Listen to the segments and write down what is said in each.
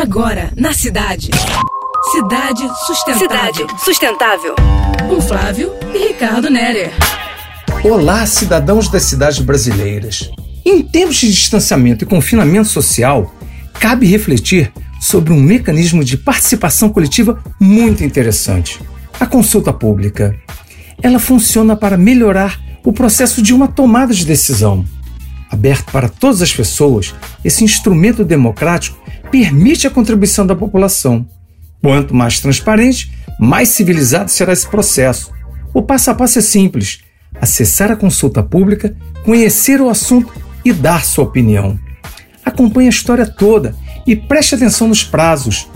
Agora, na cidade. Cidade Sustentável. Cidade Sustentável. Com Flávio e Ricardo Nerer. Olá, cidadãos das cidades brasileiras. Em tempos de distanciamento e confinamento social, cabe refletir sobre um mecanismo de participação coletiva muito interessante: a consulta pública. Ela funciona para melhorar o processo de uma tomada de decisão. Aberto para todas as pessoas, esse instrumento democrático permite a contribuição da população. Quanto mais transparente, mais civilizado será esse processo. O passo a passo é simples: acessar a consulta pública, conhecer o assunto e dar sua opinião. Acompanhe a história toda e preste atenção nos prazos.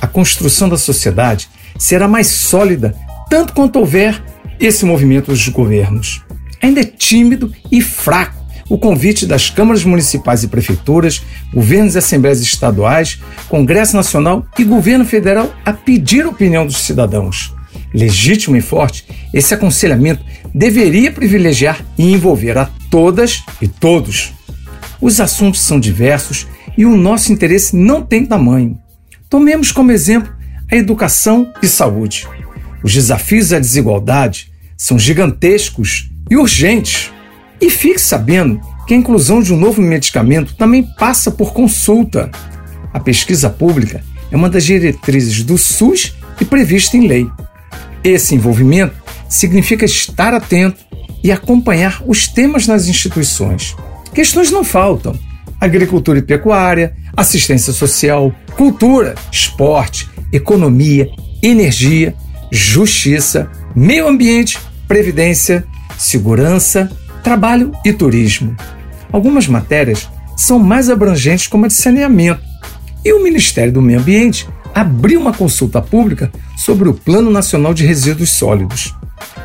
A construção da sociedade será mais sólida tanto quanto houver esse movimento dos governos. Ainda é tímido e fraco o convite das câmaras municipais e prefeituras, governos e assembleias estaduais, Congresso Nacional e governo federal a pedir a opinião dos cidadãos. Legítimo e forte, esse aconselhamento deveria privilegiar e envolver a todas e todos. Os assuntos são diversos e o nosso interesse não tem tamanho. Tomemos como exemplo a educação e saúde. Os desafios da desigualdade são gigantescos e urgentes. E fique sabendo que a inclusão de um novo medicamento também passa por consulta. A pesquisa pública é uma das diretrizes do SUS e prevista em lei. Esse envolvimento significa estar atento e acompanhar os temas nas instituições. Questões não faltam: agricultura e pecuária, assistência social, cultura, esporte, economia, energia, justiça, meio ambiente, previdência, segurança, trabalho e turismo. Algumas matérias são mais abrangentes, como a de saneamento, e o Ministério do Meio Ambiente abriu uma consulta pública sobre o Plano Nacional de Resíduos Sólidos.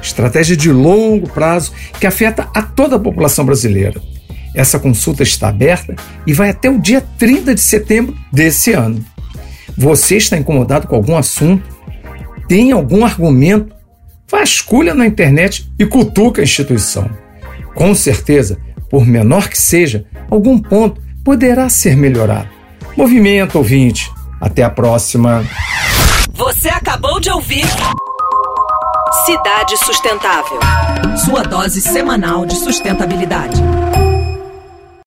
Estratégia de longo prazo que afeta a toda a população brasileira. Essa consulta está aberta e vai até o dia 30 de setembro desse ano. Você está incomodado com algum assunto? Tem algum argumento? Vasculha na internet e cutuca a instituição. Com certeza, por menor que seja, algum ponto poderá ser melhorado. Movimento ouvinte. Até a próxima. Você acabou de ouvir Cidade Sustentável. Sua dose semanal de sustentabilidade.